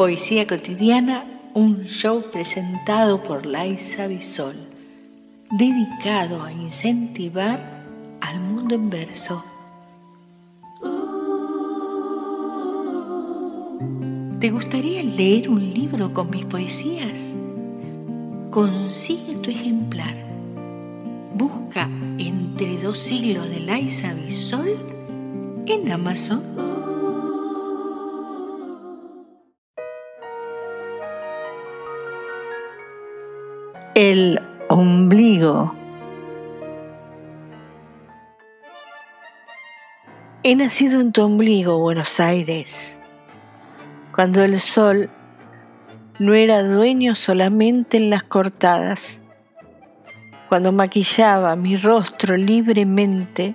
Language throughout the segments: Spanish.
Poesía cotidiana, un show presentado por Laisa Bisol, dedicado a incentivar al mundo en verso. ¿Te gustaría leer un libro con mis poesías? Consigue tu ejemplar. Busca Entre dos siglos de Laisa Bisol en Amazon. El ombligo. He nacido en tu ombligo, Buenos Aires, cuando el sol no era dueño solamente en las cortadas, cuando maquillaba mi rostro libremente,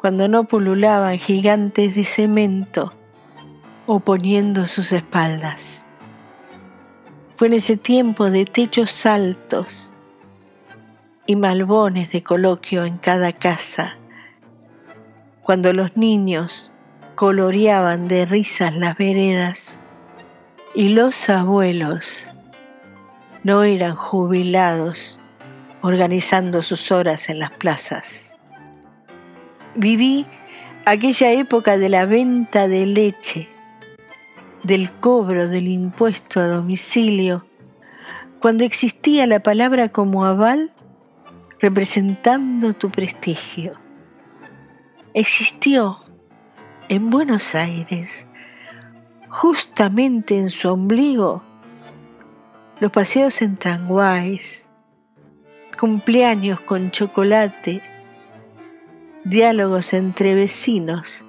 cuando no pululaban gigantes de cemento oponiendo sus espaldas. Fue en ese tiempo de techos altos y malbones de coloquio en cada casa, cuando los niños coloreaban de risas las veredas y los abuelos no eran jubilados organizando sus horas en las plazas. Viví aquella época de la venta de leche del cobro del impuesto a domicilio, cuando existía la palabra como aval representando tu prestigio. Existió en Buenos Aires, justamente en su ombligo, los paseos en tranguais, cumpleaños con chocolate, diálogos entre vecinos,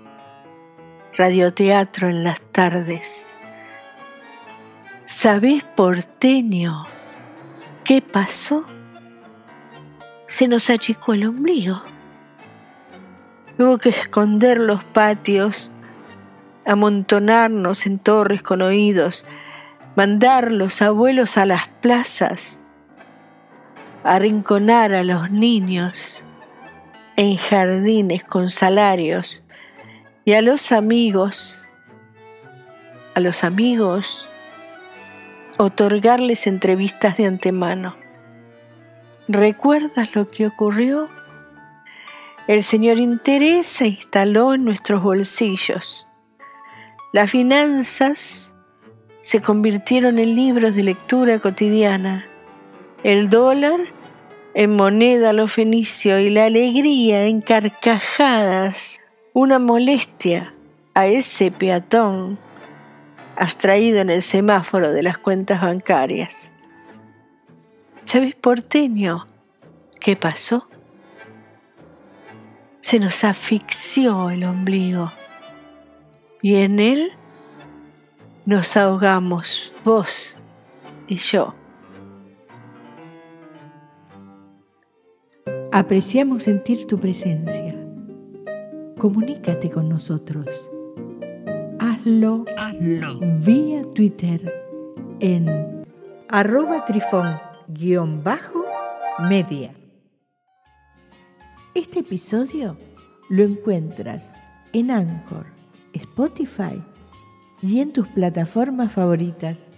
radioteatro en las tardes. ¿Sabés, porteño, qué pasó? Se nos achicó el ombligo. Hubo que esconder los patios, amontonarnos en torres con oídos, mandar los abuelos a las plazas, arrinconar a los niños en jardines con salarios y a los amigos, a los amigos, otorgarles entrevistas de antemano. ¿Recuerdas lo que ocurrió? El señor interés se instaló en nuestros bolsillos. Las finanzas se convirtieron en libros de lectura cotidiana. El dólar en moneda lo fenicio y la alegría en carcajadas una molestia a ese peatón abstraído en el semáforo de las cuentas bancarias. ¿Sabes, porteño, qué pasó? Se nos asfixió el ombligo y en él nos ahogamos, vos y yo. Apreciamos sentir tu presencia comunícate con nosotros. Hazlo, Hazlo. vía Twitter en arroba trifón-media. Este episodio lo encuentras en Anchor, Spotify y en tus plataformas favoritas.